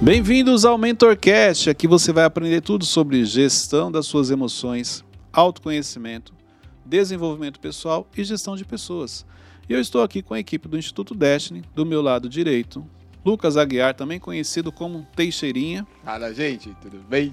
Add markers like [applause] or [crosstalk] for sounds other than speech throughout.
Bem-vindos ao MentorCast. Aqui você vai aprender tudo sobre gestão das suas emoções, autoconhecimento, desenvolvimento pessoal e gestão de pessoas. E eu estou aqui com a equipe do Instituto Destiny, do meu lado direito, Lucas Aguiar, também conhecido como Teixeirinha. Fala, gente, tudo bem?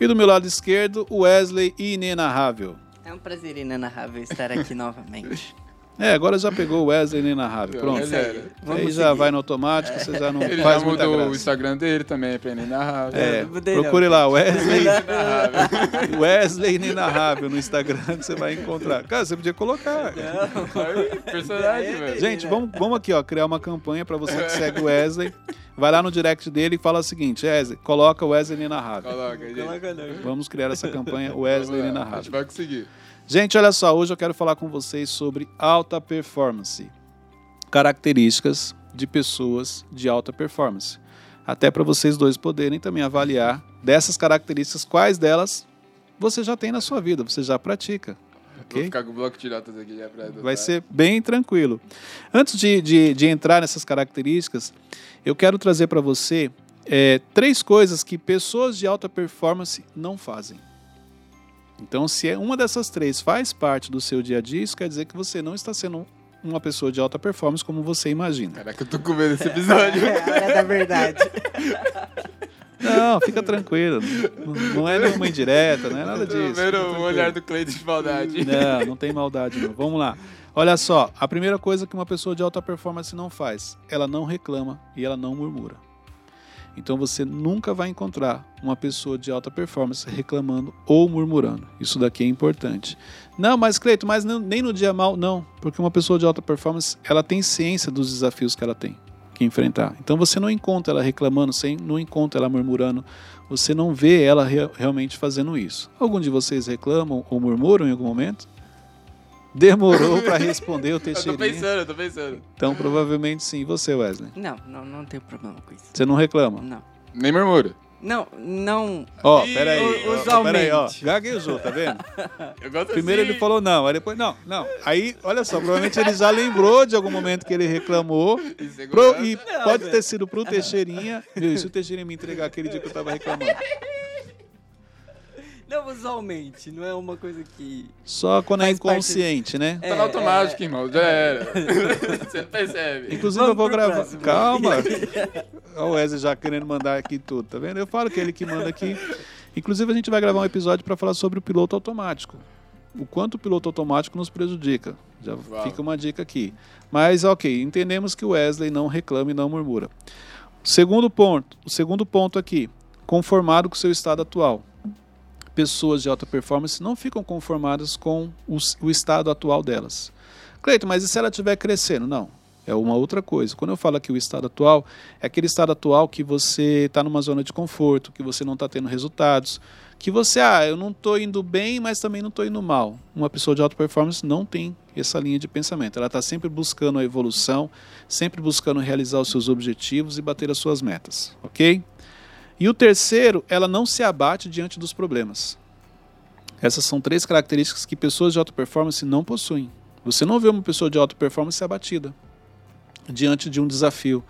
E do meu lado esquerdo, Wesley Inenarrável. É um prazer inenarrável estar aqui [laughs] novamente. É, agora já pegou o Wesley Inenarrável. Pronto. Ele era. Aí já vai no automático, você já não Ele faz já muita mudou o graça. Instagram dele também, pra narrar. É, não. procure lá, Wesley, Narrável. Wesley Inenarrável no Instagram que você vai encontrar. Cara, você podia colocar. Aí, personagem, velho. Gente, vamos, vamos aqui, ó, criar uma campanha pra você que segue o Wesley. Vai lá no direct dele e fala o seguinte, Wesley, coloca o Wesley Inenarrável. Coloca, gente. Coloca não. Vamos criar essa campanha Wesley lá, A gente Inenarrável. vai conseguir. Gente, olha só, hoje eu quero falar com vocês sobre alta performance. Características de pessoas de alta performance. Até para vocês dois poderem também avaliar dessas características, quais delas você já tem na sua vida, você já pratica. Vou Ok? ficar com o bloco de notas aqui já pra Vai ser bem tranquilo. Antes de, de, de entrar nessas características, eu quero trazer para você é, três coisas que pessoas de alta performance não fazem. Então, se é uma dessas três faz parte do seu dia a dia, isso quer dizer que você não está sendo uma pessoa de alta performance como você imagina. Caraca, eu tô com medo desse episódio. É a hora da verdade. [laughs] Não, fica tranquilo. Não, não é nenhuma indireta, não é nada disso. fica o olhar do Cleiton de maldade. Não, não tem maldade não. Vamos lá. Olha só, a primeira coisa que uma pessoa de alta performance não faz, ela não reclama e ela não murmura. Então você nunca vai encontrar uma pessoa de alta performance reclamando ou murmurando. Isso daqui é importante. Não, mas Cleito, mas nem no dia mal, não, porque uma pessoa de alta performance, ela tem ciência dos desafios que ela tem que enfrentar. Então você não encontra ela reclamando, você não encontra ela murmurando, você não vê ela re- realmente fazendo isso. Algum de vocês reclamam ou murmuram em algum momento? Demorou para responder o [laughs] Eu tô Teixeirinha. pensando, eu tô pensando. Então provavelmente sim. E você, Wesley? Não, não, não tem problema com isso. Você não reclama? Não. Nem murmura. Não, não. Ó, Ih, peraí. ó. Peraí, ó. Gaguejou, tá vendo? [laughs] Eu gosto Primeiro assim. ele falou não, aí depois não, não. Aí, olha só, provavelmente ele já lembrou de algum momento que ele reclamou. Pro, e pode ter sido pro Teixeirinha. E se o Teixeirinha me entregar aquele dia que eu tava reclamando? Não, usualmente. Não é uma coisa que. Só quando é Faz parte- inconsciente, né? Tá no automático, irmão. Já era. [laughs] Você não percebe. Inclusive eu Vamos vou pro gravar. próximo. Calma. Olha o Wesley já querendo mandar aqui tudo, tá vendo? Eu falo que ele que manda aqui. Inclusive a gente vai gravar um episódio para falar sobre o piloto automático. O quanto o piloto automático nos prejudica. Já Uau. fica uma dica aqui. Mas ok, entendemos que o Wesley não reclama e não murmura. Segundo ponto, o segundo ponto aqui, conformado com o seu estado atual. Pessoas de alta performance não ficam conformadas com o, o estado atual delas. Cleiton, mas e se ela estiver crescendo? Não. É uma outra coisa. Quando eu falo aqui o estado atual, é aquele estado atual que você está numa zona de conforto, que você não está tendo resultados, que você, ah, eu não estou indo bem, mas também não estou indo mal. Uma pessoa de alta performance não tem essa linha de pensamento. Ela está sempre buscando a evolução, sempre buscando realizar os seus objetivos e bater as suas metas, ok? E o terceiro, ela não se abate diante dos problemas. Essas são três características que pessoas de alta performance não possuem. Você não vê uma pessoa de alta performance abatida diante de um desafio,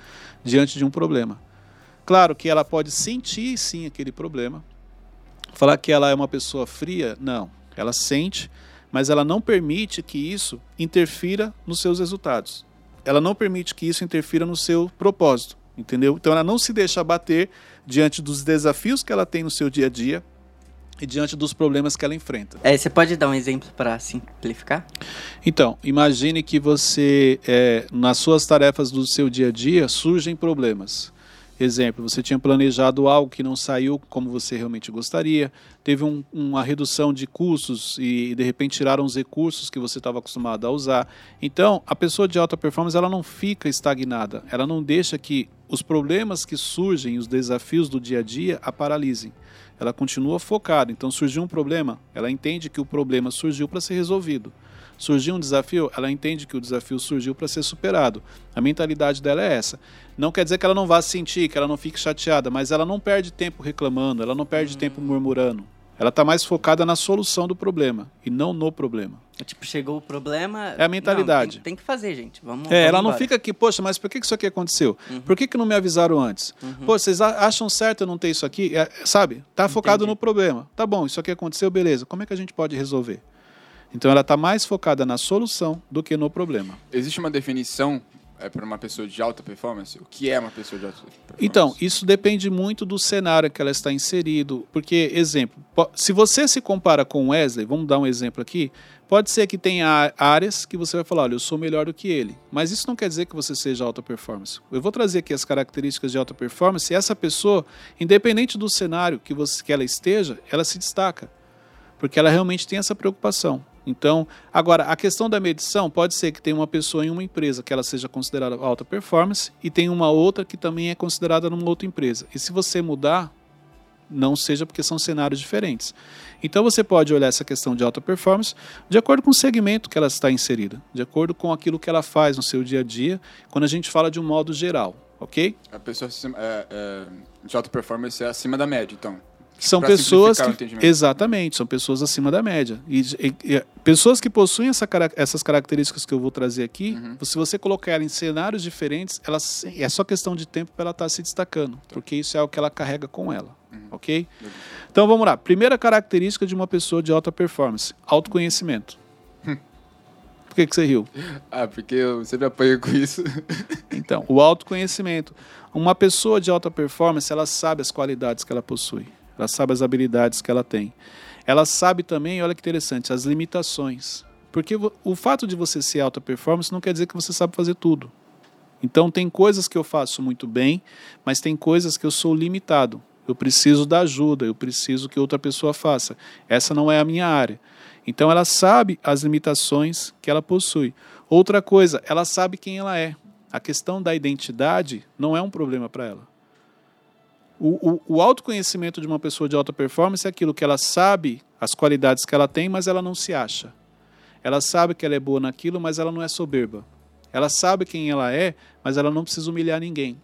diante de um problema. Claro que ela pode sentir sim aquele problema. Falar que ela é uma pessoa fria, não. Ela sente, mas ela não permite que isso interfira nos seus resultados. Ela não permite que isso interfira no seu propósito, entendeu? Então ela não se deixa abater diante dos desafios que ela tem no seu dia a dia e diante dos problemas que ela enfrenta. É, você pode dar um exemplo pra simplificar? Então, imagine que você, é, nas suas tarefas do seu dia a dia, surgem problemas. Exemplo, você tinha planejado algo que não saiu como você realmente gostaria, teve um- uma redução de custos e de repente tiraram os recursos que você estava acostumado a usar. Então, a pessoa de alta performance ela não fica estagnada, ela não deixa que os problemas que surgem, os desafios do dia a dia, a paralisem. Ela continua focada. Então, surgiu um problema, ela entende que o problema surgiu para ser resolvido. Surgiu um desafio, ela entende que o desafio surgiu para ser superado. A mentalidade dela é essa. Não quer dizer que ela não vá sentir, que ela não fique chateada, mas ela não perde tempo reclamando, ela não perde tempo murmurando. Ela está mais focada na solução do problema e não no problema. Tipo, chegou o problema. É a mentalidade. Não, tem, tem, que fazer, gente. Vamos. É, vamos ela não embora. fica aqui, poxa, mas por que isso aqui aconteceu? Uhum. Por que, que não me avisaram antes? Uhum. Pô, vocês acham certo eu não ter isso aqui? É, sabe? Tá focado Entendi. no problema. Tá bom, isso aqui aconteceu, beleza. Como é que a gente pode resolver? Então ela está mais focada na solução do que no problema. Existe uma definição é, para uma pessoa de alta performance? O que é uma pessoa de alta performance? Então, isso depende muito do cenário que ela está inserido. Porque, exemplo, se você se compara com o Wesley, vamos dar um exemplo aqui, pode ser que tenha áreas que você vai falar, olha, eu sou melhor do que ele. Mas isso não quer dizer que você seja alta performance. Eu vou trazer aqui as características de alta performance e essa pessoa, independente do cenário que, você, que ela esteja, ela se destaca. Porque ela realmente tem essa preocupação. Então, agora, a questão da medição pode ser que tenha uma pessoa em uma empresa que ela seja considerada alta performance e tem uma outra que também é considerada numa outra empresa. E se você mudar, não seja porque são cenários diferentes. Então você pode olhar essa questão de alta performance de acordo com o segmento que ela está inserida, de acordo com aquilo que ela faz no seu dia a dia, quando a gente fala de um modo geral, ok? A pessoa é, é, de alta performance é acima da média, então. São Pra pessoas que. Exatamente, são pessoas acima da média. E, e- e- pessoas que possuem essa, essas características que eu vou trazer aqui, Uhum. se você colocar ela em cenários diferentes, ela, é só questão de tempo para ela estar se destacando, porque isso é o que ela carrega com ela. Ok? Beleza. Então vamos lá. Primeira característica de uma pessoa de alta performance: autoconhecimento. [laughs] Por que, que você riu? Ah, porque eu sempre apanho com isso. [laughs] Então, o autoconhecimento. Uma pessoa de alta performance, ela sabe as qualidades que ela possui. Ela sabe as habilidades que ela tem. Ela sabe também, olha que interessante, as limitações. Porque o fato de você ser alta performance não quer dizer que você sabe fazer tudo. Então, tem coisas que eu faço muito bem, mas tem coisas que eu sou limitado. Eu preciso da ajuda, eu preciso que outra pessoa faça. Essa não é a minha área. Então, ela sabe as limitações que ela possui. Outra coisa, ela sabe quem ela é. A questão da identidade não é um problema para ela. O, o, o autoconhecimento de uma pessoa de alta performance é aquilo que ela sabe as qualidades que ela tem, mas ela não se acha. Ela sabe que ela é boa naquilo, mas ela não é soberba. Ela sabe quem ela é, mas ela não precisa humilhar ninguém.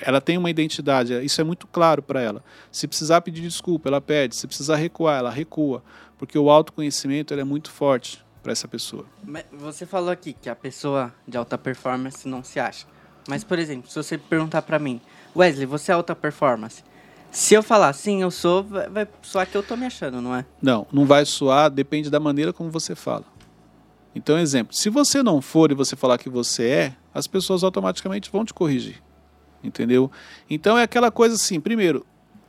Ela tem uma identidade, isso é muito claro para ela. Se precisar pedir desculpa, ela pede. Se precisar recuar, ela recua. Porque o autoconhecimento é muito forte para essa pessoa. Você falou aqui que a pessoa de alta performance não se acha. Mas, por exemplo, se você perguntar pra mim, Wesley, você é alta performance? Se eu falar sim, eu sou, vai, soar que eu tô me achando, não é? Não, não vai soar, depende da maneira como você fala. Então, exemplo, se você não for e você falar que você é, as pessoas automaticamente vão te corrigir. Entendeu? Então é aquela coisa assim, primeiro,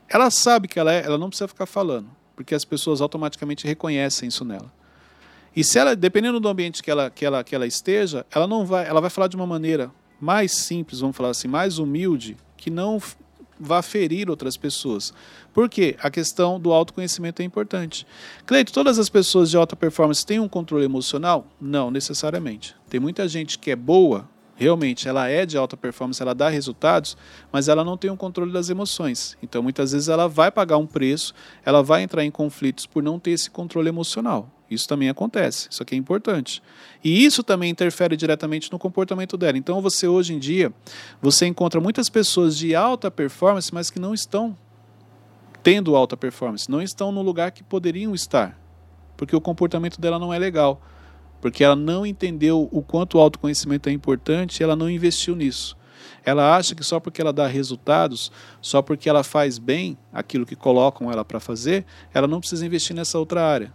ela sabe que ela é, ela não precisa ficar falando, porque as pessoas automaticamente reconhecem isso nela. E se ela, dependendo do ambiente que ela, que ela, que ela esteja, ela não vai, ela vai falar de uma maneira mais simples, vamos falar assim, mais humilde, que não vá ferir outras pessoas. Por quê? A questão do autoconhecimento é importante. Cleito, todas as pessoas de alta performance têm um controle emocional? Não, necessariamente. Tem muita gente que é boa, realmente, ela é de alta performance, ela dá resultados, mas ela não tem um controle das emoções. Então, muitas vezes, ela vai pagar um preço, ela vai entrar em conflitos por não ter esse controle emocional. Isso também acontece, isso aqui é importante. E isso também interfere diretamente no comportamento dela. Então, você hoje em dia, você encontra muitas pessoas de alta performance, mas que não estão tendo alta performance, não estão no lugar que poderiam estar, porque o comportamento dela não é legal, porque ela não entendeu o quanto o autoconhecimento é importante e ela não investiu nisso. Ela acha que só porque ela dá resultados, só porque ela faz bem aquilo que colocam ela para fazer, ela não precisa investir nessa outra área.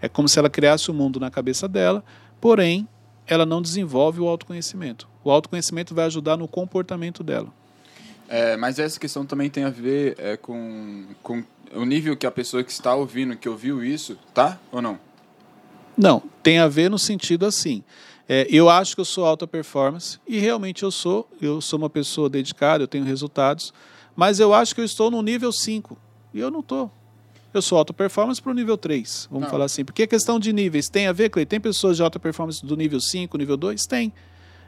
É como se ela criasse o um mundo na cabeça dela, porém, ela não desenvolve o autoconhecimento. O autoconhecimento vai ajudar no comportamento dela. É, mas essa questão também tem a ver é, com, com o nível que a pessoa que está ouvindo, que ouviu isso, tá ou não? Não, tem a ver no sentido assim. É, eu acho que eu sou alta performance e realmente eu sou. Eu sou uma pessoa dedicada, eu tenho resultados, mas eu acho que eu estou no nível 5 e eu não estou. Eu sou alta performance para o nível 3, vamos Não. falar assim. Porque a questão de níveis tem a ver, Clay? Tem pessoas de alta performance do nível 5, nível 2? Tem.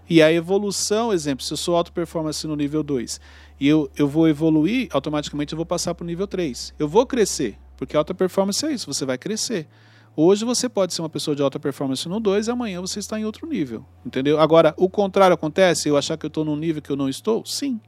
E a evolução, exemplo, se eu sou alta performance no nível 2 e eu, eu vou evoluir, automaticamente eu vou passar para o nível 3. Eu vou crescer, porque alta performance é isso, você vai crescer. Hoje você pode ser uma pessoa de alta performance no 2 e amanhã você está em outro nível. Entendeu? Agora, o contrário acontece, eu achar que eu estou num nível que eu não estou? Sim.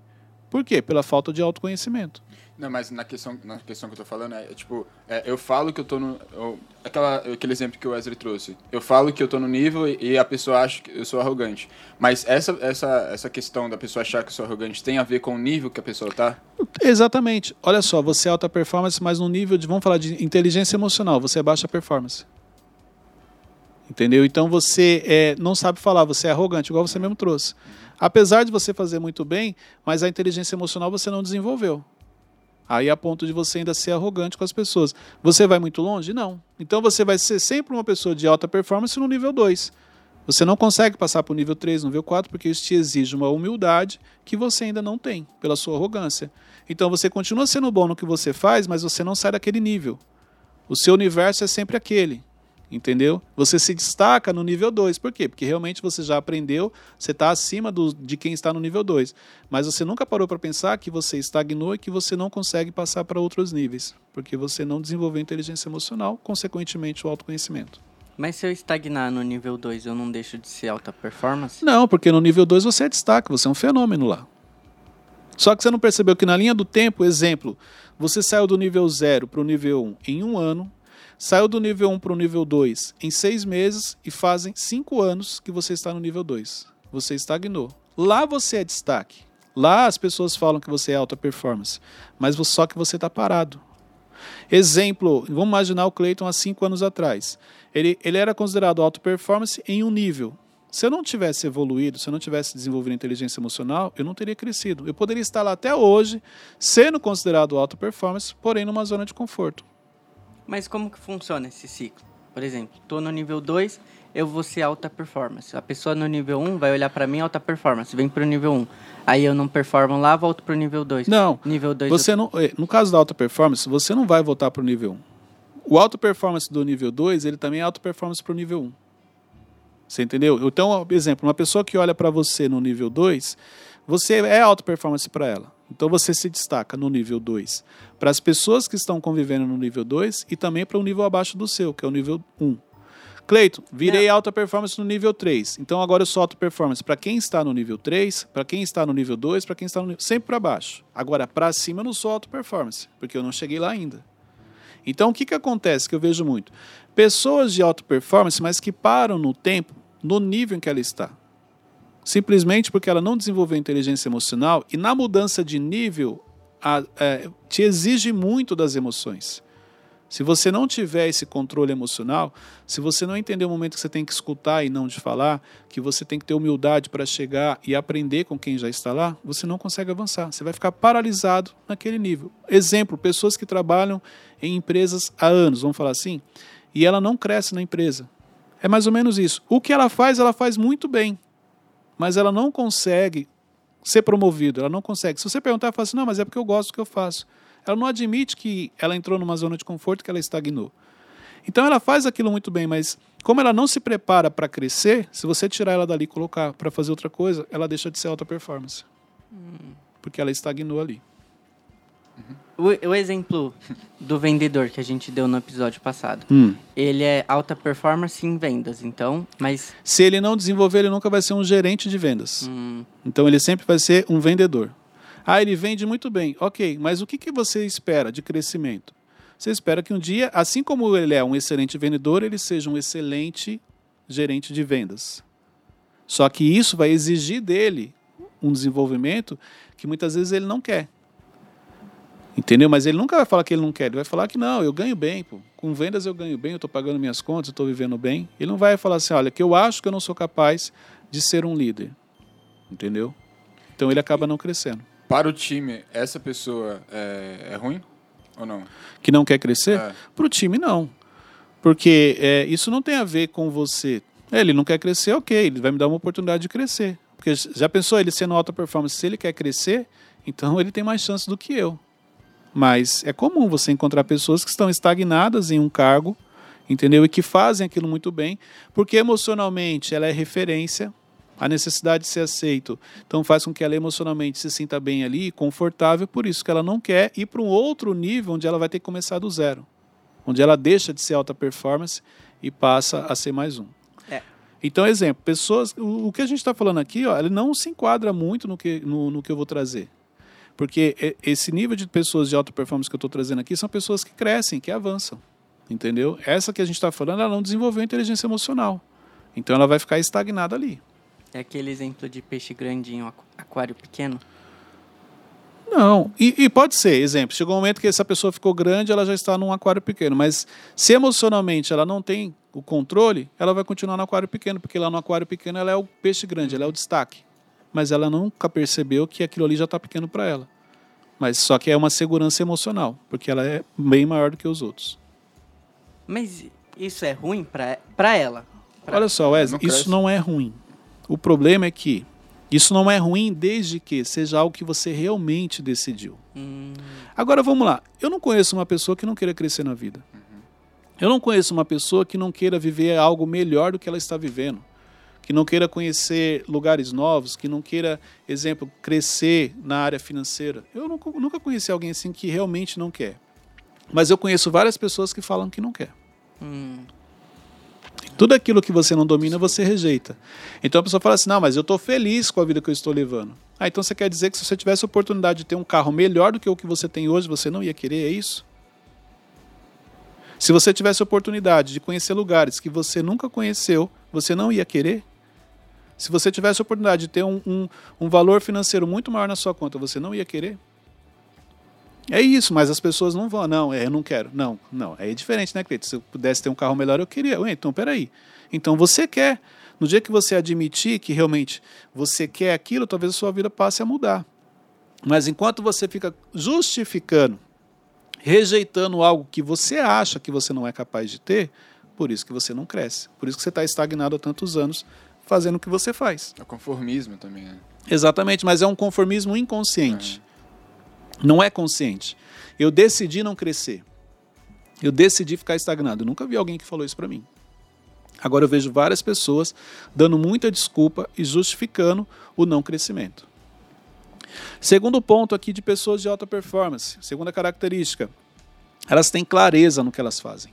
Por quê? Pela falta de autoconhecimento. Não, mas na questão, na questão que eu tô falando é, é tipo, é, eu falo que eu tô no. eu- aquela, aquele exemplo que o Wesley trouxe. Eu falo que eu tô no nível e, e a pessoa acha que eu sou arrogante. Mas essa, essa, essa questão da pessoa achar que eu sou arrogante tem a ver com o nível que a pessoa tá? Exatamente. Olha só, você é alta performance, mas no nível de, vamos falar de inteligência emocional, você é baixa performance. Entendeu? Então você é, não sabe falar, você é arrogante, igual você mesmo trouxe. Apesar de você fazer muito bem, mas a inteligência emocional você não desenvolveu. Aí a ponto de você ainda ser arrogante com as pessoas. Você vai muito longe? Não. Então você vai ser sempre uma pessoa de alta performance no nível 2. Você não consegue passar para o nível 3, nível 4, porque isso te exige uma humildade que você ainda não tem, pela sua arrogância. Então você continua sendo bom no que você faz, mas você não sai daquele nível. O seu universo é sempre aquele. Entendeu? Você se destaca no nível 2. Por quê? Porque realmente você já aprendeu, você está acima do, de quem está no nível 2. Mas você nunca parou para pensar que você estagnou e que você não consegue passar para outros níveis. Porque você não desenvolveu inteligência emocional, consequentemente o autoconhecimento. Mas se eu estagnar no nível 2, eu não deixo de ser alta performance? Não, porque no nível 2 você é destaque, você é um fenômeno lá. Só que você não percebeu que na linha do tempo, exemplo, você saiu do nível 0 para o nível 1 um em um ano, saiu do nível 1 um para o nível 2 em seis meses e fazem cinco anos que você está no nível 2. Você estagnou. Lá você é destaque. Lá as pessoas falam que você é alta performance, mas só que você está parado. Exemplo, vamos imaginar o Clayton há cinco anos atrás. Ele, ele era considerado alta performance em um nível. Se eu não tivesse evoluído, se eu não tivesse desenvolvido inteligência emocional, eu não teria crescido. Eu poderia estar lá até hoje, sendo considerado alta performance, porém numa zona de conforto. Mas como que funciona esse ciclo? Por exemplo, tô no nível 2, eu vou ser alta performance. A pessoa no nível 1 um vai olhar pra mim alta performance, vem pro nível 1. Um. Aí eu não performo lá, volto pro nível 2. Não, Nível 2 Você não, eh, no caso da alta performance, você não vai voltar para o nível 1. O alta performance do nível 2, ele também é alta performance para o nível 1. Você entendeu? Então, exemplo, uma pessoa que olha para você no nível 2, você é alta performance para ela. Então você se destaca no nível 2. Para as pessoas que estão convivendo no nível 2 e também para o nível abaixo do seu, que é o nível 1. Cleito, virei alta performance no nível 3. Então agora eu sou alta performance para quem está no nível 3, para quem está no nível 2, para quem está no nível... sempre para baixo. Agora para cima eu não sou alta performance, porque eu não cheguei lá ainda. Então o que que acontece que eu vejo muito? Pessoas de alta performance, mas que param no tempo, no nível em que ela está. Simplesmente porque ela não desenvolveu inteligência emocional e na mudança de nível a- é, te exige muito das emoções. Se você não tiver esse controle emocional, se você não entender o momento que você tem que escutar e não de falar, que você tem que ter humildade para chegar e aprender com quem já está lá, você não consegue avançar. Você vai ficar paralisado naquele nível. Exemplo, pessoas que trabalham em empresas há anos, vamos falar assim, e ela não cresce na empresa. É mais ou menos isso. O que ela faz, ela faz muito bem, mas ela não consegue ser promovido, ela não consegue. Se você perguntar, ela fala assim, não, mas é porque eu gosto do que eu faço. Ela não admite que ela entrou numa zona de conforto que ela estagnou. Então ela faz aquilo muito bem, mas como ela não se prepara para crescer, se você tirar ela dali e colocar para fazer outra coisa, ela deixa de ser alta performance. Porque ela estagnou ali. O, o exemplo do vendedor que a gente deu no episódio passado. Hum. Ele é alta performance em vendas, então, mas Se ele não desenvolver, ele nunca vai ser um gerente de vendas. hum, Então ele sempre vai ser um vendedor. Ah, ele vende muito bem. Ok, mas o que, que você espera de crescimento? Você espera que um dia, assim como ele é um excelente vendedor, ele seja um excelente gerente de vendas. Só que isso vai exigir dele um desenvolvimento que muitas vezes ele não quer. Entendeu? Mas ele nunca vai falar que ele não quer. Ele vai falar que não, eu ganho bem. Pô. Com vendas eu ganho bem, eu estou pagando minhas contas, eu estou vivendo bem. Ele não vai falar assim, olha, que eu acho que eu não sou capaz de ser um líder. Entendeu? Então ele acaba não crescendo. Para o time, essa pessoa é, é ruim ou não? Que não quer crescer? É. Para o time, não. Porque é, isso não tem a ver com você. É, ele não quer crescer, ok, ele vai me dar uma oportunidade de crescer. Porque já pensou ele sendo alta performance, se ele quer crescer, então ele tem mais chance do que eu. Mas é comum você encontrar pessoas que estão estagnadas em um cargo, entendeu? E que fazem aquilo muito bem, porque emocionalmente ela é referência, a necessidade de ser aceito, então faz com que ela emocionalmente se sinta bem ali, confortável, por isso que ela não quer ir para um outro nível onde ela vai ter que começar do zero, onde ela deixa de ser alta performance e passa a ser mais um. É. Então, exemplo, pessoas, o, o que a gente está falando aqui, ó, ele não se enquadra muito no que, no, no que eu vou trazer. Porque esse nível de pessoas de alta performance que eu estou trazendo aqui são pessoas que crescem, que avançam. Entendeu? Essa que a gente está falando, ela não desenvolveu inteligência emocional. Então ela vai ficar estagnada ali. É aquele exemplo de peixe grandinho, aqu- aquário pequeno. Não, e, e pode ser, exemplo, chegou um momento que essa pessoa ficou grande, ela já está num aquário pequeno, mas se emocionalmente ela não tem o controle, ela vai continuar no aquário pequeno, porque lá no aquário pequeno ela é o peixe grande, ela é o destaque. Mas ela nunca percebeu que aquilo ali já está pequeno para ela. Mas só que é uma segurança emocional, porque ela é bem maior do que os outros. Mas isso é ruim pra, pra ela. Pra- Olha só, Wesley, Não isso não é ruim. O problema é que isso não é ruim desde que seja algo que você realmente decidiu. Hum, Agora vamos lá. Eu não conheço uma pessoa que não queira crescer na vida. Eu não conheço uma pessoa que não queira viver algo melhor do que ela está vivendo. Que não queira conhecer lugares novos, que não queira, exemplo, crescer na área financeira. Eu nunca, nunca conheci alguém assim que realmente não quer. Mas eu conheço várias pessoas que falam que não quer. hum, Tudo aquilo que você não domina, você rejeita. Então a pessoa fala assim: não, mas eu estou feliz com a vida que eu estou levando. Ah, então você quer dizer que se você tivesse a oportunidade de ter um carro melhor do que o que você tem hoje, você não ia querer? É isso? Se você tivesse a oportunidade de conhecer lugares que você nunca conheceu, você não ia querer? Se você tivesse a oportunidade de ter um, um, um valor financeiro muito maior na sua conta, você não ia querer? É isso, mas as pessoas não vão. Não, é, eu não quero. Não, não. É diferente, né, Cleiton? Se eu pudesse ter um carro melhor, eu queria. Ué, então, peraí. Então você quer. No dia que você admitir que realmente você quer aquilo, talvez a sua vida passe a mudar. Mas enquanto você fica justificando, rejeitando algo que você acha que você não é capaz de ter, por isso que você não cresce. Por isso que você está estagnado há tantos anos fazendo o que você faz. É conformismo também, né? Exatamente, mas é um conformismo inconsciente. Não é consciente. Eu decidi não crescer. Eu decidi ficar estagnado. Eu nunca vi alguém que falou isso para mim. Agora eu vejo várias pessoas dando muita desculpa e justificando o não crescimento. Segundo ponto aqui de pessoas de alta performance, segunda característica, elas têm clareza no que elas fazem.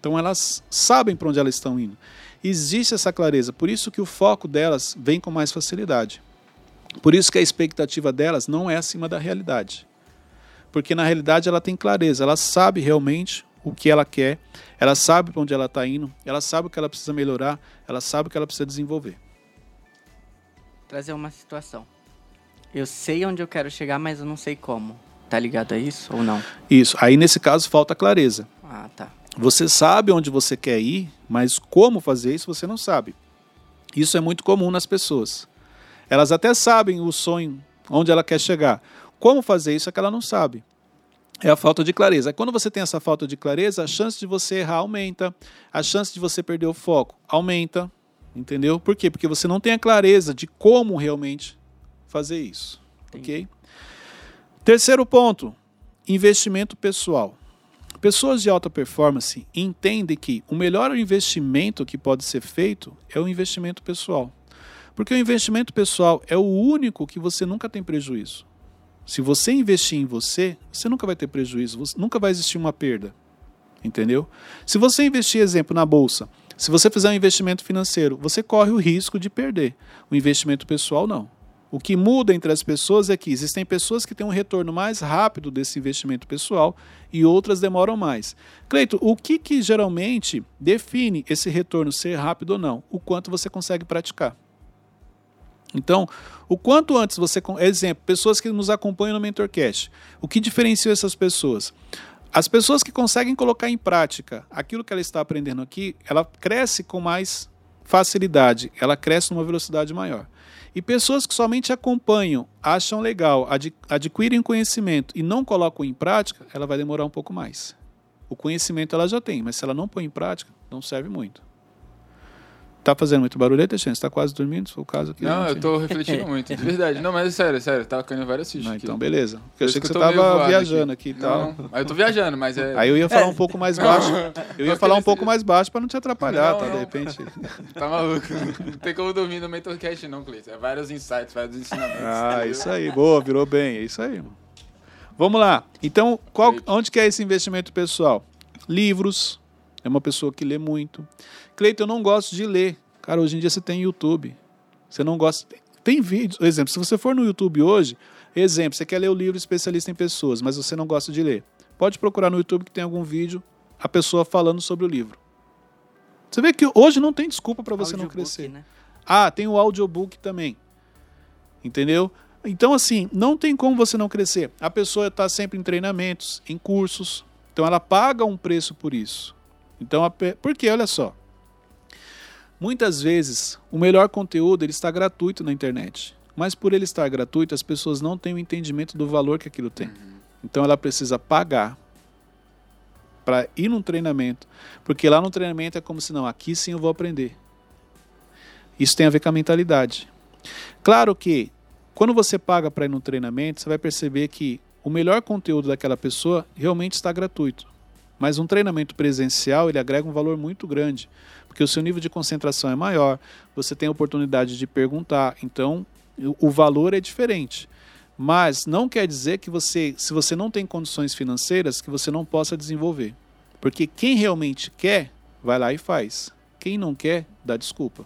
Então elas sabem para onde elas estão indo. Existe essa clareza, por isso que o foco delas vem com mais facilidade. Por isso que a expectativa delas não é acima da realidade. Porque na realidade ela tem clareza, ela sabe realmente o que ela quer, ela sabe para onde ela está indo, ela sabe o que ela precisa melhorar, ela sabe o que ela precisa desenvolver. trazer uma situação. Eu sei onde eu quero chegar, mas eu não sei como. Tá ligado a isso ou não? Isso. Aí nesse caso falta clareza. Ah, tá. Você sabe onde você quer ir, mas como fazer isso você não sabe. Isso é muito comum nas pessoas. Elas até sabem o sonho, onde ela quer chegar. Como fazer isso é que ela não sabe. É a falta de clareza. Quando você tem essa falta de clareza, a chance de você errar aumenta, a chance de você perder o foco aumenta. Entendeu? Por quê? Porque você não tem a clareza de como realmente fazer isso. Ok? Terceiro ponto: investimento pessoal. Pessoas de alta performance entendem que o melhor investimento que pode ser feito é o investimento pessoal. Porque o investimento pessoal é o único que você nunca tem prejuízo. Se você investir em você, você nunca vai ter prejuízo, nunca vai existir uma perda. Entendeu? Se você investir, exemplo, na bolsa, se você fizer um investimento financeiro, você corre o risco de perder. O investimento pessoal, não. O que muda entre as pessoas é que existem pessoas que têm um retorno mais rápido desse investimento pessoal e outras demoram mais. Cleito, o que, que geralmente define esse retorno ser rápido ou não? O quanto você consegue praticar. Então, o quanto antes você. Exemplo, pessoas que nos acompanham no MentorCast. O que diferencia essas pessoas? As pessoas que conseguem colocar em prática aquilo que ela está aprendendo aqui, ela cresce com mais facilidade, ela cresce numa velocidade maior. E pessoas que somente acompanham, acham legal, ad- adquirem conhecimento e não colocam em prática, ela vai demorar um pouco mais. O conhecimento ela já tem, mas se ela não põe em prática, não serve muito. Tá fazendo muito barulho aí, Teixeira? Você tá quase dormindo, se for o caso aqui? Não, eu tô refletindo muito, de verdade. Não, mas é sério, é sério, tava caindo várias fichas Não, aqui. então beleza. Porque Por eu achei que, que você eu tava viajando aqui, e tal. Não, eu tô viajando, mas é... Aí eu ia falar [laughs] um pouco mais baixo. Eu ia falar um pouco mais baixo para não te atrapalhar, Não, tá? não. De repente. [laughs] Tá maluco. Não tem como dormir no MentorCast não, Cleiton. É vários insights, vários ensinamentos. Ah, entendeu? isso aí. Boa, virou bem. É isso aí, mano. Vamos lá. Então, qual, onde que é esse investimento pessoal? Livros. É uma pessoa que lê muito. Cleiton, eu não gosto de ler. Cara, hoje em dia você tem YouTube. Você não gosta. Tem vídeos. Exemplo, se você for no YouTube hoje, Exemplo, você quer ler o livro Especialista em Pessoas, mas você não gosta de ler. Pode procurar no YouTube que tem algum vídeo a pessoa falando sobre o livro. Você vê que hoje não tem desculpa para você não Audiobook, crescer. Né? Ah, tem o audiobook também. Entendeu? Então, assim, não tem como você não crescer. A pessoa está sempre em treinamentos, em cursos. Então, ela paga um preço por isso. Então, a porque, olha só. Muitas vezes, o melhor conteúdo ele está gratuito na internet. Mas por ele estar gratuito, as pessoas não têm o entendimento do valor que aquilo tem. Então, ela precisa pagar para ir num treinamento. Porque lá no treinamento é como se, não, aqui sim eu vou aprender. Isso tem a ver com a mentalidade. Claro que quando você paga para ir no treinamento, você vai perceber que o melhor conteúdo daquela pessoa realmente está gratuito. Mas um treinamento presencial, ele agrega um valor muito grande, porque o seu nível de concentração é maior, você tem a oportunidade de perguntar, então o valor é diferente. Mas não quer dizer que você, se você não tem condições financeiras, que você não possa desenvolver. Porque quem realmente quer, vai lá e faz. Quem não quer, dá desculpa.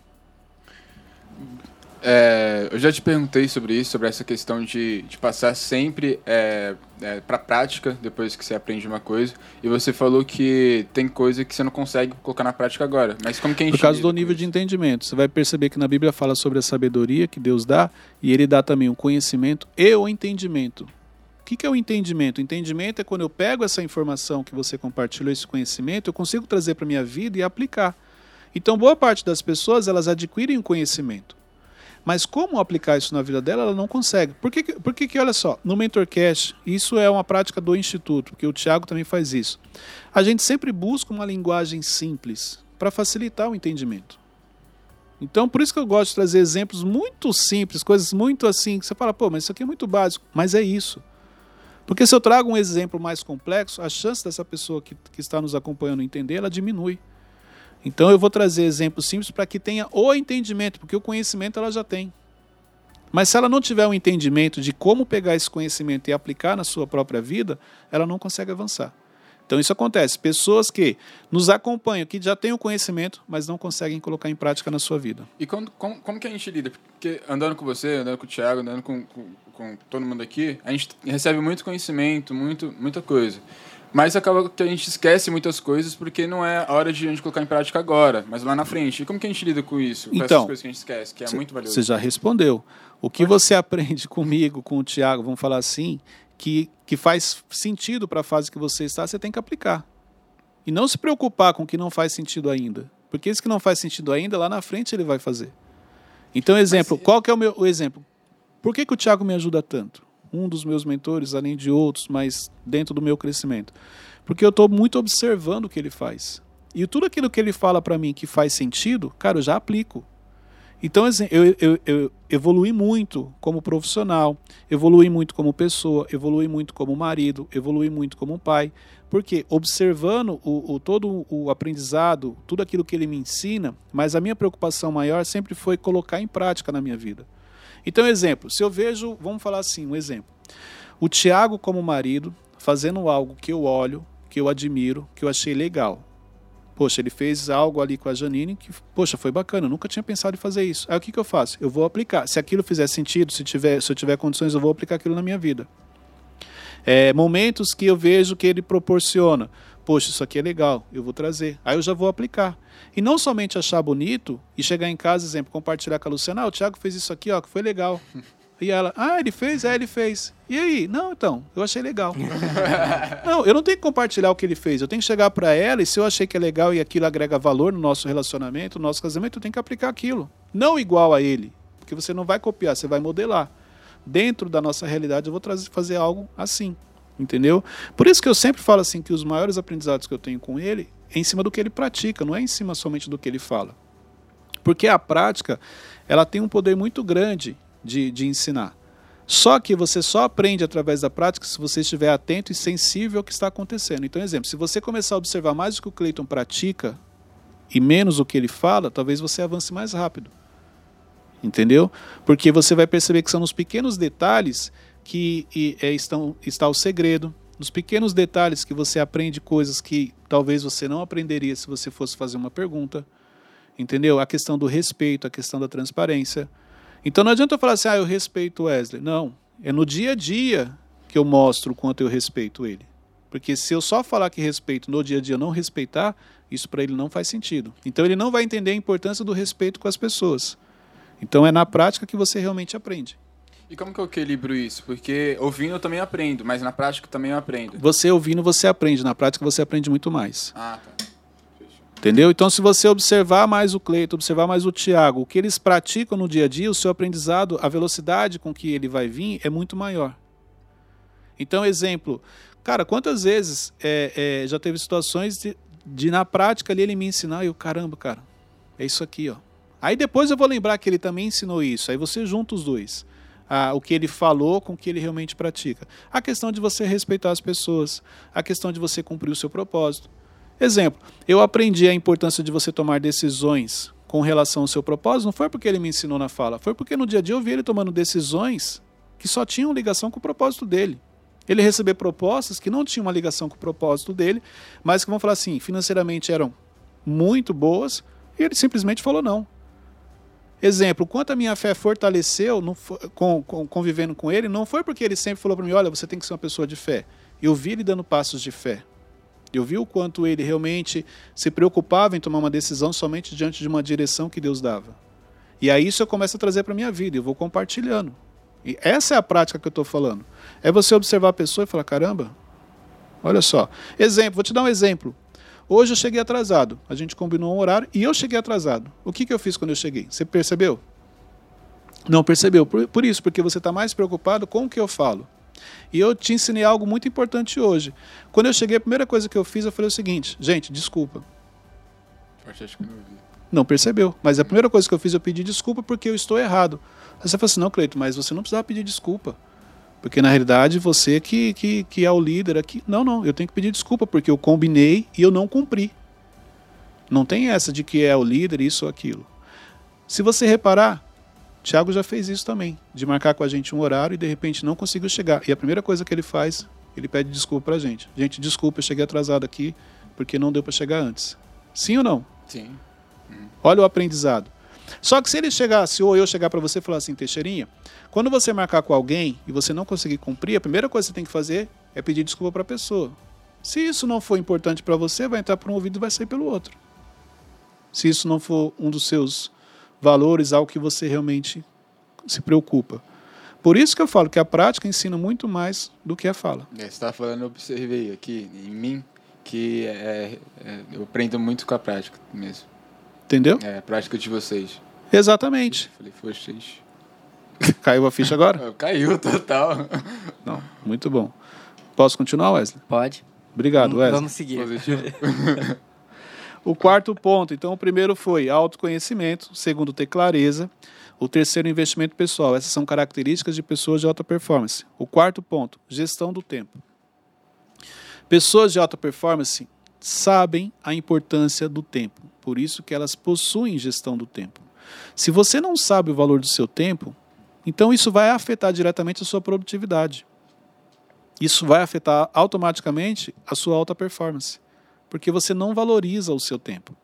É, eu já te perguntei sobre isso, sobre essa questão de, de passar sempre é, é, para prática depois que você aprende uma coisa. E você falou que tem coisa que você não consegue colocar na prática agora. Mas como que a gente Por causa lida do nível de entendimento. Você vai perceber que na Bíblia fala sobre a sabedoria que Deus dá e ele dá também o conhecimento e o entendimento. O que que é o entendimento? O entendimento é quando eu pego essa informação que você compartilhou, esse conhecimento, eu consigo trazer para minha vida e aplicar. Então, boa parte das pessoas elas adquirem o conhecimento. Mas como aplicar isso na vida dela, ela não consegue. Por que, por que, que olha só, no Mentorcast, isso é uma prática do Instituto, porque o Tiago também faz isso. A gente sempre busca uma linguagem simples para facilitar o entendimento. Então, por isso que eu gosto de trazer exemplos muito simples, coisas muito assim, que você fala, pô, mas isso aqui é muito básico. Mas é isso. Porque se eu trago um exemplo mais complexo, a chance dessa pessoa que, que está nos acompanhando entender, ela diminui. Então eu vou trazer exemplos simples para que tenha o entendimento, porque o conhecimento ela já tem. Mas se ela não tiver um entendimento de como pegar esse conhecimento e aplicar na sua própria vida, ela não consegue avançar. Então isso acontece. Pessoas que nos acompanham, que já têm o conhecimento, mas não conseguem colocar em prática na sua vida. E quando, como, como que a gente lida? Porque andando com você, andando com o Thiago, andando com, com, com todo mundo aqui, a gente recebe muito conhecimento, muito, muita coisa. Mas acaba que a gente esquece muitas coisas porque não é a hora de a gente colocar em prática agora, mas lá na frente. E como que a gente lida com isso? Com Então, essas coisas que a gente esquece, que é muito valioso. Você já respondeu. O que você aprende [laughs] comigo, com o Tiago, vamos falar assim, que, que faz sentido para a fase que você está, você tem que aplicar. E não se preocupar com o que não faz sentido ainda. Porque esse que não faz sentido ainda, lá na frente ele vai fazer. Então, exemplo, qual que é o meu o exemplo? Por que, que o Tiago me ajuda tanto? Um dos meus mentores, além de outros, mas dentro do meu crescimento. Porque eu estou muito observando o que ele faz. E tudo aquilo que ele fala para mim que faz sentido, cara, eu já aplico. Então, assim, eu, eu, eu evolui muito como profissional, evolui muito como pessoa, evolui muito como marido, evolui muito como pai. Porque observando o, o, todo o aprendizado, tudo aquilo que ele me ensina, mas a minha preocupação maior sempre foi colocar em prática na minha vida. Então, exemplo, se eu vejo, vamos falar assim, um exemplo. O Tiago como marido fazendo algo que eu olho, que eu admiro, que eu achei legal. Poxa, ele fez algo ali com a Janine que, poxa, foi bacana, eu nunca tinha pensado em fazer isso. Aí o que, que eu faço? Eu vou aplicar. Se aquilo fizer sentido, se, tiver, se eu tiver condições, eu vou aplicar aquilo na minha vida. É, momentos que eu vejo que ele proporciona. Poxa, isso aqui é legal, eu vou trazer. Aí eu já vou aplicar. E não somente achar bonito e chegar em casa, exemplo, compartilhar com a Luciana, ah, o Thiago fez isso aqui, ó, que foi legal. [laughs] E ela, ah, ele fez? É, ele fez. E aí? Não, então, eu achei legal. [laughs] não, eu não tenho que compartilhar o que ele fez. Eu tenho que chegar para ela e se eu achei que é legal e aquilo agrega valor no nosso relacionamento, no nosso casamento, eu tenho que aplicar aquilo. Não igual a ele, porque você não vai copiar, você vai modelar. Dentro da nossa realidade, eu vou trazer, fazer algo assim. Entendeu? Por isso que eu sempre falo assim que os maiores aprendizados que eu tenho com ele é em cima do que ele pratica, não é em cima somente do que ele fala. Porque a prática, ela tem um poder muito grande de, de ensinar. Só que você só aprende através da prática se você estiver atento e sensível ao que está acontecendo. Então, exemplo, se você começar a observar mais o que o Cleiton pratica e menos o que ele fala, talvez você avance mais rápido. Entendeu? Porque você vai perceber que são nos pequenos detalhes que é, estão, está o segredo. Nos pequenos detalhes que você aprende coisas que talvez você não aprenderia se você fosse fazer uma pergunta. Entendeu? A questão do respeito, a questão da transparência. Então não adianta eu falar assim, ah, eu respeito Wesley. Não, É no dia a dia que eu mostro o quanto eu respeito ele. Porque se eu só falar que respeito no dia a dia não respeitar, isso para ele não faz sentido. Então ele não vai entender a importância do respeito com as pessoas. Então é na prática que você realmente aprende. E como que eu equilibro isso? Porque ouvindo eu também aprendo, mas na prática também eu aprendo. Você ouvindo, você aprende. Na prática, você aprende muito mais. Ah, tá. Entendeu? Então, se você observar mais o Cleito, observar mais o Tiago, o que eles praticam no dia a dia, o seu aprendizado, a velocidade com que ele vai vir é muito maior. Então, exemplo, cara, quantas vezes é, é, já teve situações de, de, na prática ali ele me ensinar e eu, caramba, cara, é isso aqui, ó. Aí depois eu vou lembrar que ele também ensinou isso. Aí você junta os dois. Ah, o que ele falou com o que ele realmente pratica. A questão de você respeitar as pessoas, a questão de você cumprir o seu propósito. Exemplo, eu aprendi a importância de você tomar decisões com relação ao seu propósito, não foi porque ele me ensinou na fala, foi porque no dia a dia eu vi ele tomando decisões que só tinham ligação com o propósito dele. Ele recebeu propostas que não tinham uma ligação com o propósito dele, mas que vão falar assim, financeiramente eram muito boas, e ele simplesmente falou não. Exemplo, quanto a minha fé fortaleceu foi, com, com, convivendo com ele, não foi porque ele sempre falou para mim, olha, você tem que ser uma pessoa de fé. Eu vi ele dando passos de fé. Eu vi o quanto ele realmente se preocupava em tomar uma decisão somente diante de uma direção que Deus dava. E aí isso eu começo a trazer para minha vida, eu vou compartilhando. E essa é a prática que eu estou falando. É você observar a pessoa e falar, caramba, olha só. Exemplo, vou te dar um exemplo. Hoje eu cheguei atrasado. A gente combinou um horário e eu cheguei atrasado. O que, que eu fiz quando eu cheguei? Você percebeu? Não percebeu. Por, por isso, porque você está mais preocupado com o que eu falo. E eu te ensinei algo muito importante hoje. Quando eu cheguei, a primeira coisa que eu fiz, eu falei o seguinte: gente, desculpa. Não percebeu. Mas a primeira coisa que eu fiz, eu pedi desculpa porque eu estou errado. Aí você falou assim: não, Cleito, mas você não precisava pedir desculpa. Porque na realidade você que, que, que é o líder aqui. Não, não, eu tenho que pedir desculpa porque eu combinei e eu não cumpri. Não tem essa de que é o líder, isso ou aquilo. Se você reparar, Tiago já fez isso também, de marcar com a gente um horário e de repente não conseguiu chegar. E a primeira coisa que ele faz, ele pede desculpa pra gente. Gente, desculpa, eu cheguei atrasado aqui porque não deu para chegar antes. Sim ou não? Sim. Olha o aprendizado. Só que se ele chegasse, ou eu chegar para você e falar assim, Teixeirinha, quando você marcar com alguém e você não conseguir cumprir, a primeira coisa que você tem que fazer é pedir desculpa para a pessoa. Se isso não for importante para você, vai entrar por um ouvido e vai sair pelo outro. Se isso não for um dos seus valores, algo que você realmente se preocupa. Por isso que eu falo que a prática ensina muito mais do que a fala. É, você está falando, eu observei aqui em mim que é, é, eu aprendo muito com a prática mesmo. Entendeu? É, a prática de vocês. Exatamente. Falei, vocês. [laughs] Caiu a ficha agora? [laughs] Caiu, total. Não, muito bom. Posso continuar, Wesley? Pode. Obrigado, Wesley. Vamos seguir. [laughs] o quarto ponto, então, o primeiro foi autoconhecimento, o segundo, ter clareza, o terceiro, investimento pessoal. Essas são características de pessoas de alta performance. O quarto ponto, gestão do tempo. Pessoas de alta performance sabem a importância do tempo, por isso que elas possuem gestão do tempo. Se você não sabe o valor do seu tempo, então isso vai afetar diretamente a sua produtividade. Isso vai afetar automaticamente a sua alta performance, porque você não valoriza o seu tempo.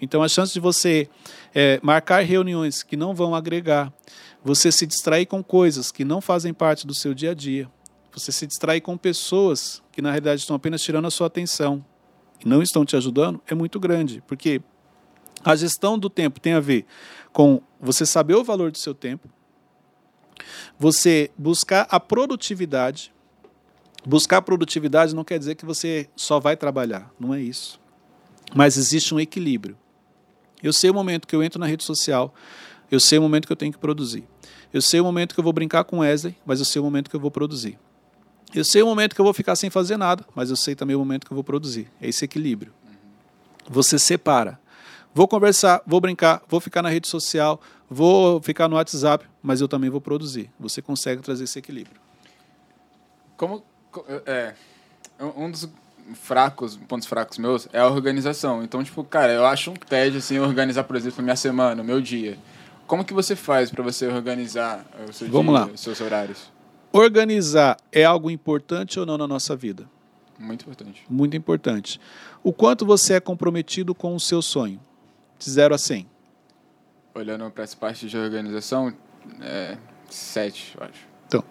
Então a chance de você é, marcar reuniões que não vão agregar, você se distrair com coisas que não fazem parte do seu dia a dia, você se distrair com pessoas que na realidade estão apenas tirando a sua atenção, não estão te ajudando é muito grande, porque a gestão do tempo tem a ver com você saber o valor do seu tempo, você buscar a produtividade. Buscar produtividade não quer dizer que você só vai trabalhar, não é isso. Mas existe um equilíbrio. Eu sei o momento que eu entro na rede social, eu sei o momento que eu tenho que produzir. Eu sei o momento que eu vou brincar com Wesley, mas eu sei o momento que eu vou produzir. Eu sei o momento que eu vou ficar sem fazer nada, mas eu sei também o momento que eu vou produzir. É esse equilíbrio. Você separa. Vou conversar, vou brincar, vou ficar na rede social, vou ficar no WhatsApp, mas eu também vou produzir. Você consegue trazer esse equilíbrio. Como é um dos fracos, pontos fracos meus é a organização. Então, tipo, cara, eu acho um tédio assim organizar, por exemplo, minha semana, meu dia. Como que você faz para você organizar o seu Vamos dia, lá. os seus horários? Organizar é algo importante ou não na nossa vida? Muito importante. Muito importante. O quanto você é comprometido com o seu sonho? De 0 a 100. Olhando para essa parte de organização, é 7, eu acho. Então,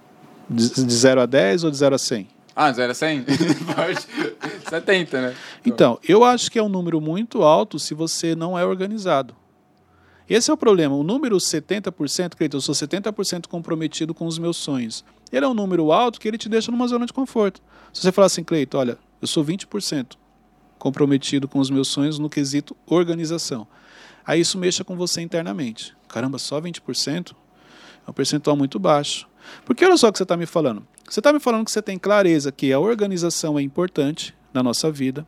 De, de 0 a 10 ou de 0 a 100? Ah, 0 a 100? [laughs] Pode. 70, né? Então, eu acho que é um número muito alto se você não é organizado. Esse é o problema. O número 70%, Cleiton, eu sou 70% comprometido com os meus sonhos. Ele é um número alto que ele te deixa numa zona de conforto. Se você falar assim, Cleiton, olha, eu sou 20% comprometido com os meus sonhos no quesito organização. Aí isso mexa com você internamente. Caramba, só 20%? É um percentual muito baixo. Porque olha só o que você está me falando. Você está me falando que você tem clareza que a organização é importante na nossa vida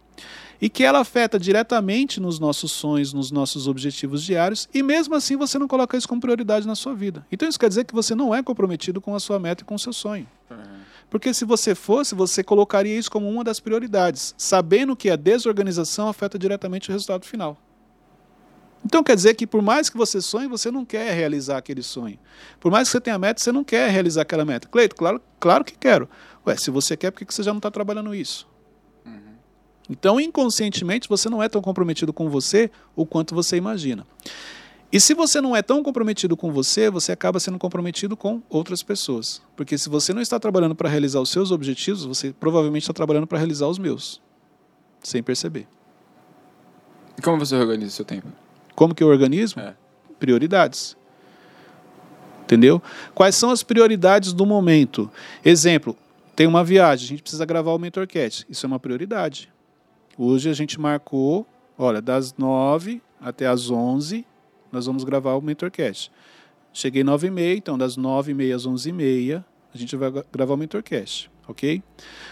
e que ela afeta diretamente nos nossos sonhos, nos nossos objetivos diários, e mesmo assim você não coloca isso como prioridade na sua vida. Então isso quer dizer que você não é comprometido com a sua meta e com o seu sonho. Porque se você fosse, você colocaria isso como uma das prioridades, sabendo que a desorganização afeta diretamente o resultado final. Então quer dizer que por mais que você sonhe, você não quer realizar aquele sonho. Por mais que você tenha meta, você não quer realizar aquela meta. Cleito, claro, claro que quero. Ué, se você quer, por que você já não está trabalhando isso? Uhum. Então, inconscientemente, você não é tão comprometido com você o quanto você imagina. E se você não é tão comprometido com você, você acaba sendo comprometido com outras pessoas. Porque se você não está trabalhando para realizar os seus objetivos, você provavelmente está trabalhando para realizar os meus. Sem perceber. E como você organiza o seu tempo? Como que eu organizo? É. Prioridades. Entendeu? Quais são as prioridades do momento? Exemplo, tem uma viagem, a gente precisa gravar o MentorCast. Isso é uma prioridade. Hoje a gente marcou, olha, das 9 até as 11, nós vamos gravar o MentorCast. Cheguei 9 e meia, então das 9 e meia às 11 e meia, a gente vai gravar o MentorCast, ok?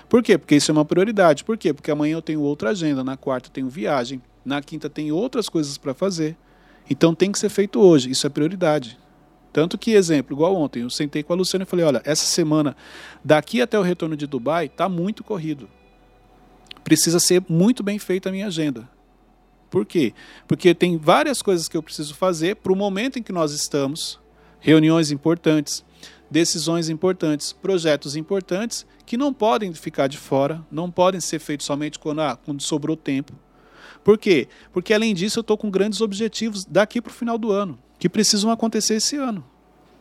Por quê? Porque isso é uma prioridade. Por quê? Porque amanhã eu tenho outra agenda, na quarta eu tenho viagem, na quinta tem outras coisas para fazer. Então tem que ser feito hoje, isso é prioridade. Tanto que, exemplo, igual ontem, eu sentei com a Luciana e falei: olha, essa semana, daqui até o retorno de Dubai, está muito corrido. Precisa ser muito bem feita a minha agenda. Por quê? Porque tem várias coisas que eu preciso fazer para o momento em que nós estamos, reuniões importantes, decisões importantes, projetos importantes, que não podem ficar de fora, não podem ser feitos somente quando, ah, quando sobrou tempo. Por quê? Porque além disso eu estou com grandes objetivos daqui para o final do ano, que precisam acontecer esse ano.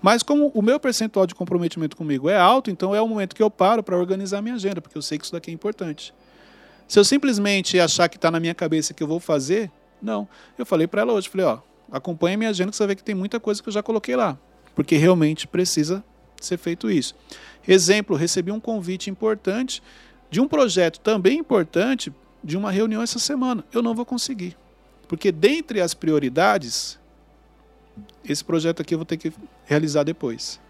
Mas como o meu percentual de comprometimento comigo é alto, então é o momento que eu paro para organizar minha agenda, porque eu sei que isso daqui é importante. Se eu simplesmente achar que está na minha cabeça que eu vou fazer, não. Eu falei para ela hoje, falei, ó, acompanha minha agenda que você vai ver que tem muita coisa que eu já coloquei lá, porque realmente precisa ser feito isso. Exemplo, recebi um convite importante de um projeto também importante de uma reunião essa semana. Eu não vou conseguir. Porque dentre as prioridades, esse projeto aqui eu vou ter que realizar depois.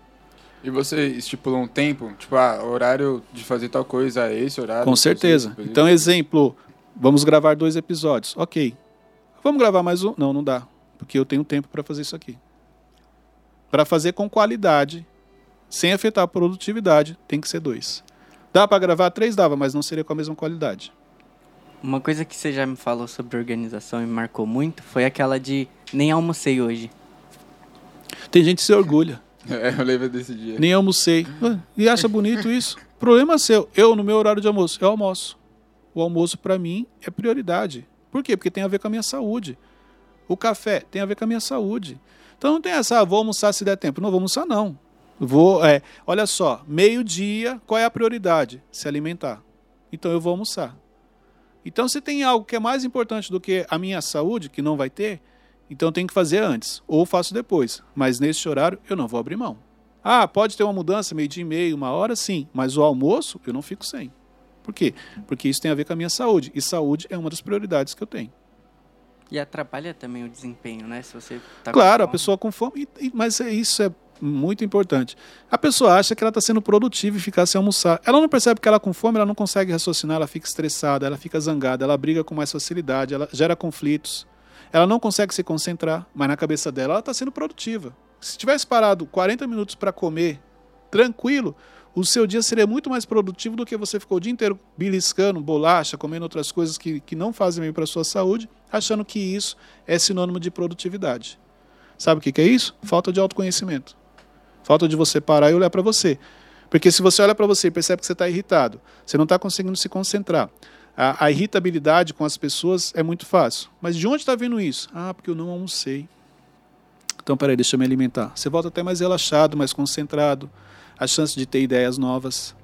E você estipulou um tempo? Tipo, ah, horário de fazer tal coisa é esse horário? Com certeza. Então, exemplo, vamos gravar dois episódios. Ok. Vamos gravar mais um? Não, não dá. Porque eu tenho tempo para fazer isso aqui. Para fazer com qualidade, sem afetar a produtividade, tem que ser dois. Dá para gravar três? Dava, mas não seria com a mesma qualidade. Uma coisa que você já me falou sobre organização e me marcou muito foi aquela de nem almocei hoje. Tem gente que se orgulha. [laughs] É, eu lembro desse dia. Nem almocei. E acha bonito isso. Problema seu. Eu, no meu horário de almoço, eu almoço. O almoço, para mim, é prioridade. Por quê? Porque tem a ver com a minha saúde. O café tem a ver com a minha saúde. Então não tem essa, ah, vou almoçar se der tempo. Não vou almoçar, não. Vou, é, olha só, meio-dia, qual é a prioridade? Se alimentar. Então eu vou almoçar. Então, se tem algo que é mais importante do que a minha saúde, que não vai ter, então eu tenho que fazer antes, ou faço depois. Mas nesse horário eu não vou abrir mão. Ah, pode ter uma mudança, meio dia e meio, uma hora, sim. Mas o almoço eu não fico sem. Por quê? Porque isso tem a ver com a minha saúde. E saúde é uma das prioridades que eu tenho. E atrapalha também o desempenho, né? Se você tá Claro, a pessoa com fome. Mas é isso é muito importante. A pessoa acha que ela está sendo produtiva e ficar sem almoçar. Ela não percebe que ela com fome, ela não consegue raciocinar, ela fica estressada, ela fica zangada, ela briga com mais facilidade, ela gera conflitos. Ela não consegue se concentrar, mas na cabeça dela ela está sendo produtiva. Se tivesse parado 40 minutos para comer tranquilo, o seu dia seria muito mais produtivo do que você ficou o dia inteiro beliscando bolacha, comendo outras coisas que, que não fazem bem para a sua saúde, achando que isso é sinônimo de produtividade. Sabe o que, que é isso? Falta de autoconhecimento. Falta de você parar e olhar para você. Porque se você olha para você e percebe que você está irritado, você não está conseguindo se concentrar. A, a, irritabilidade com as pessoas é muito fácil. Mas de onde está vindo isso? Ah, porque eu não almocei. Então, peraí, deixa eu me alimentar. Você volta até mais relaxado, mais concentrado. a chance de ter ideias novas.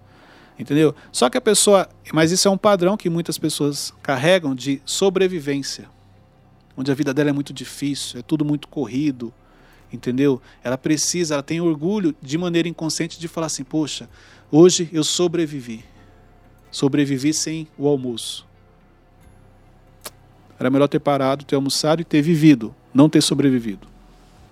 Entendeu? Só que a pessoa. Mas isso é um padrão que muitas pessoas carregam de sobrevivência. Onde a vida dela é muito difícil, é tudo muito corrido. Entendeu? Ela precisa, ela tem orgulho de maneira inconsciente de falar assim: poxa, hoje eu sobrevivi. Sobrevivi sem o almoço. Era melhor ter parado, ter almoçado e ter vivido, não ter sobrevivido.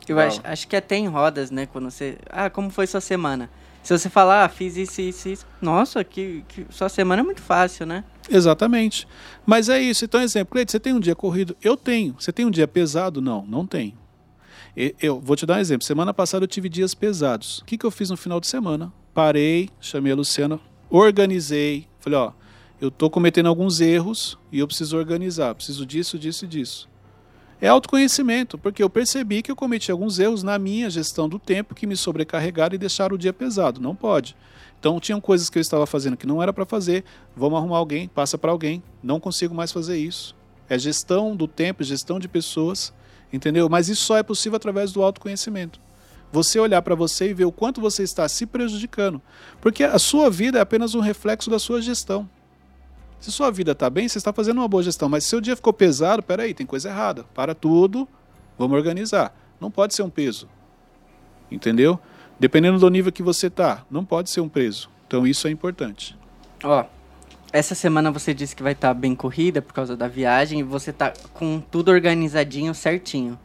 Eu acho, acho que até em rodas, né? Quando você. Ah, como foi sua semana? Se você falar, ah, fiz isso, isso, isso. Nossa, que, que sua semana é muito fácil, né? Exatamente. Mas é isso. Então, exemplo, Cleide, você tem um dia corrido? Eu tenho. Você tem um dia pesado? Não, não tenho. Eu vou te dar um exemplo. Semana passada eu tive dias pesados. O que, que eu fiz no final de semana? Parei, chamei a Luciana, organizei. Falei, ó, eu estou cometendo alguns erros e eu preciso organizar. Preciso disso, disso e disso é autoconhecimento, porque eu percebi que eu cometi alguns erros na minha gestão do tempo que me sobrecarregaram e deixaram o dia pesado. Não pode. Então tinham coisas que eu estava fazendo que não era para fazer. Vamos arrumar alguém, passa para alguém. Não consigo mais fazer isso. É gestão do tempo, gestão de pessoas, entendeu? Mas isso só é possível através do autoconhecimento. Você olhar para você e ver o quanto você está se prejudicando, porque a sua vida é apenas um reflexo da sua gestão. Se sua vida está bem, você está fazendo uma boa gestão. Mas se seu dia ficou pesado, peraí, tem coisa errada. Para tudo, vamos organizar. Não pode ser um peso. Entendeu? Dependendo do nível que você está, não pode ser um peso. Então isso é importante. Ó, essa semana você disse que vai estar tá bem corrida por causa da viagem e você tá com tudo organizadinho, certinho.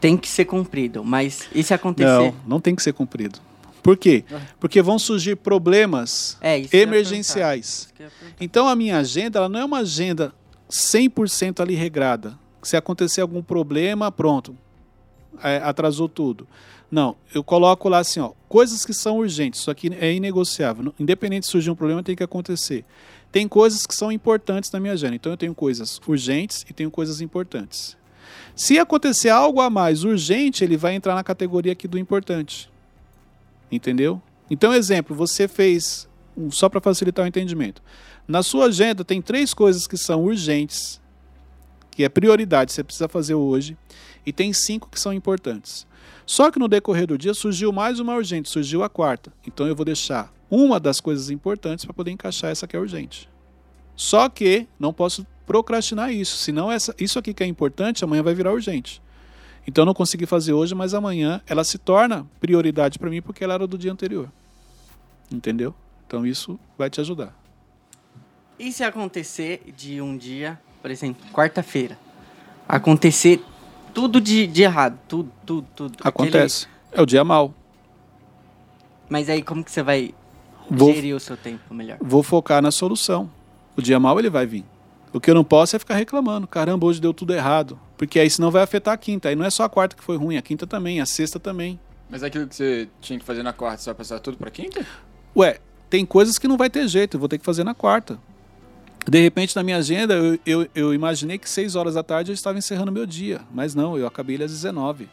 Tem que ser cumprido, mas e se acontecer? Não, não tem que ser cumprido. Por quê? Porque vão surgir problemas é, emergenciais. Então a minha agenda ela não é uma agenda 100% ali regrada. Se acontecer algum problema, pronto, é, atrasou tudo. Não, eu coloco lá assim, ó, coisas que são urgentes, isso aqui é inegociável. Independente de surgir um problema, tem que acontecer. Tem coisas que são importantes na minha agenda. Então eu tenho coisas urgentes e tenho coisas importantes. Se acontecer algo a mais urgente, ele vai entrar na categoria aqui do importante. Entendeu? Então, exemplo, você fez, só para facilitar o entendimento. Na sua agenda tem três coisas que são urgentes, que é prioridade, você precisa fazer hoje, e tem cinco que são importantes. Só que no decorrer do dia surgiu mais uma urgente, surgiu a quarta. Então eu vou deixar uma das coisas importantes para poder encaixar essa que é urgente. Só que não posso procrastinar isso, senão essa, isso aqui que é importante amanhã vai virar urgente. Então eu não consegui fazer hoje, mas amanhã ela se torna prioridade para mim porque ela era do dia anterior. Entendeu? Então isso vai te ajudar. E se acontecer de um dia, por exemplo, quarta-feira, acontecer tudo de, de, errado, tudo, tudo, tudo. Acontece. Aquele... É o dia mal. Mas aí como que você vai vou, gerir o seu tempo melhor? Vou focar na solução. O dia mal ele vai vir. O que eu não posso é ficar reclamando. Caramba, hoje deu tudo errado. Porque aí senão vai afetar a quinta. Aí não é só a quarta que foi ruim, a quinta também, a sexta também. Mas aquilo que você tinha que fazer na quarta, você vai passar tudo pra quinta? Ué, tem coisas que não vai ter jeito, eu vou ter que fazer na quarta. De repente, na minha agenda, eu, eu, eu imaginei que 6 horas da tarde eu estava encerrando meu dia. Mas não, eu acabei ele às 19.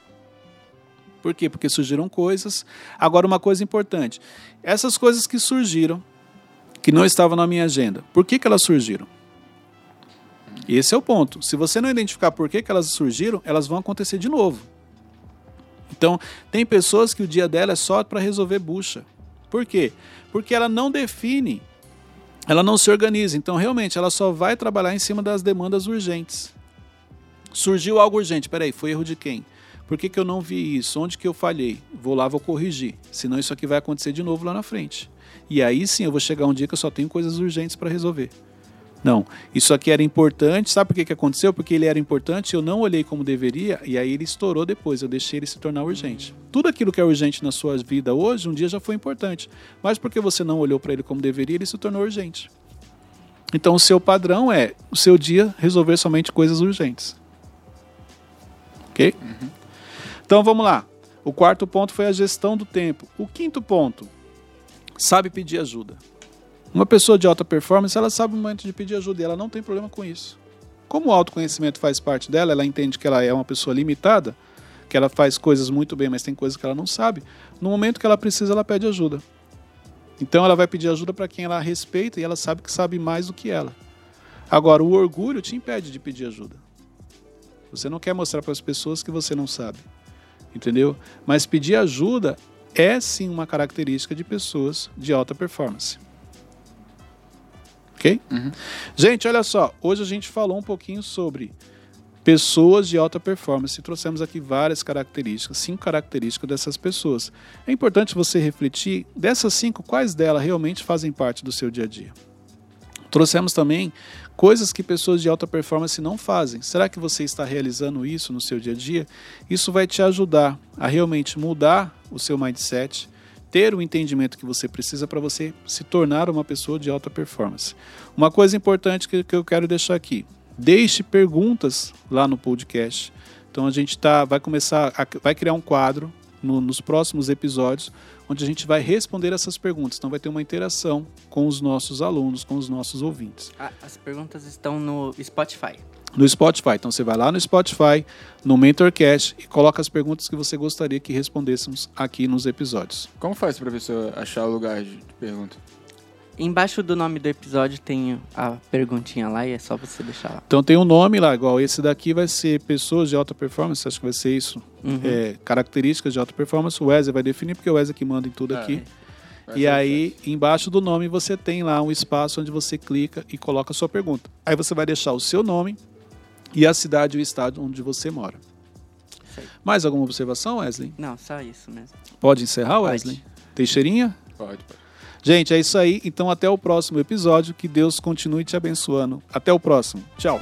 Por quê? Porque surgiram coisas. Agora, uma coisa importante: essas coisas que surgiram, que não estavam na minha agenda, por que, que elas surgiram? Esse é o ponto. Se você não identificar por que, que elas surgiram, elas vão acontecer de novo. Então, tem pessoas que o dia dela é só para resolver bucha. Por quê? Porque ela não define, ela não se organiza. Então, realmente, ela só vai trabalhar em cima das demandas urgentes. Surgiu algo urgente, peraí, foi erro de quem? Por que, que eu não vi isso? Onde que eu falhei? Vou lá, vou corrigir. Senão isso aqui vai acontecer de novo lá na frente. E aí sim eu vou chegar um dia que eu só tenho coisas urgentes para resolver. Não, isso aqui era importante. Sabe por que, que aconteceu? Porque ele era importante, eu não olhei como deveria e aí ele estourou depois. Eu deixei ele se tornar urgente. Tudo aquilo que é urgente na sua vida hoje, um dia já foi importante. Mas porque você não olhou para ele como deveria, ele se tornou urgente. Então o seu padrão é o seu dia resolver somente coisas urgentes. Ok? Uhum. Então vamos lá. O quarto ponto foi a gestão do tempo. O quinto ponto, sabe pedir ajuda. Uma pessoa de alta performance, ela sabe o momento de pedir ajuda e ela não tem problema com isso. Como o autoconhecimento faz parte dela, ela entende que ela é uma pessoa limitada, que ela faz coisas muito bem, mas tem coisas que ela não sabe. No momento que ela precisa, ela pede ajuda. Então ela vai pedir ajuda para quem ela respeita e ela sabe que sabe mais do que ela. Agora, o orgulho te impede de pedir ajuda. Você não quer mostrar para as pessoas que você não sabe. Entendeu? Mas pedir ajuda é sim uma característica de pessoas de alta performance. Ok? Uhum. Gente, olha só. Hoje a gente falou um pouquinho sobre pessoas de alta performance e trouxemos aqui várias características, cinco características dessas pessoas. É importante você refletir dessas cinco, quais delas realmente fazem parte do seu dia a dia. Trouxemos também coisas que pessoas de alta performance não fazem. Será que você está realizando isso no seu dia a dia? Isso vai te ajudar a realmente mudar o seu mindset, ter o entendimento que você precisa para você se tornar uma pessoa de alta performance. Uma coisa importante que, que eu quero deixar aqui: deixe perguntas lá no podcast. Então a gente tá, vai começar, a, vai criar um quadro no, nos próximos episódios onde a gente vai responder essas perguntas. Então vai ter uma interação com os nossos alunos, com os nossos ouvintes. Ah, As perguntas estão no Spotify. No Spotify. Então você vai lá no Spotify, no Mentorcast e coloca as perguntas que você gostaria que respondêssemos aqui nos episódios. Como faz pra pessoa achar o lugar de pergunta? Embaixo do nome do episódio tem a perguntinha lá e é só você deixar lá. Então tem um nome lá, igual esse daqui vai ser pessoas de alta performance, acho que vai ser isso. Uhum. É, características de alta performance, o Wesley vai definir, porque o Wesley que manda em tudo Ah, aqui. Vai E aí, embaixo do nome, você tem lá um espaço onde você clica e coloca a sua pergunta. Aí você vai deixar o seu nome e a cidade e o estado onde você mora. Aí. Mais alguma observação, Wesley? Não, só isso mesmo. Pode encerrar, Pode. Wesley? Teixeirinha? Pode, pode. Gente, é isso aí. Então, até o próximo episódio. Que Deus continue te abençoando. Até o próximo. Tchau.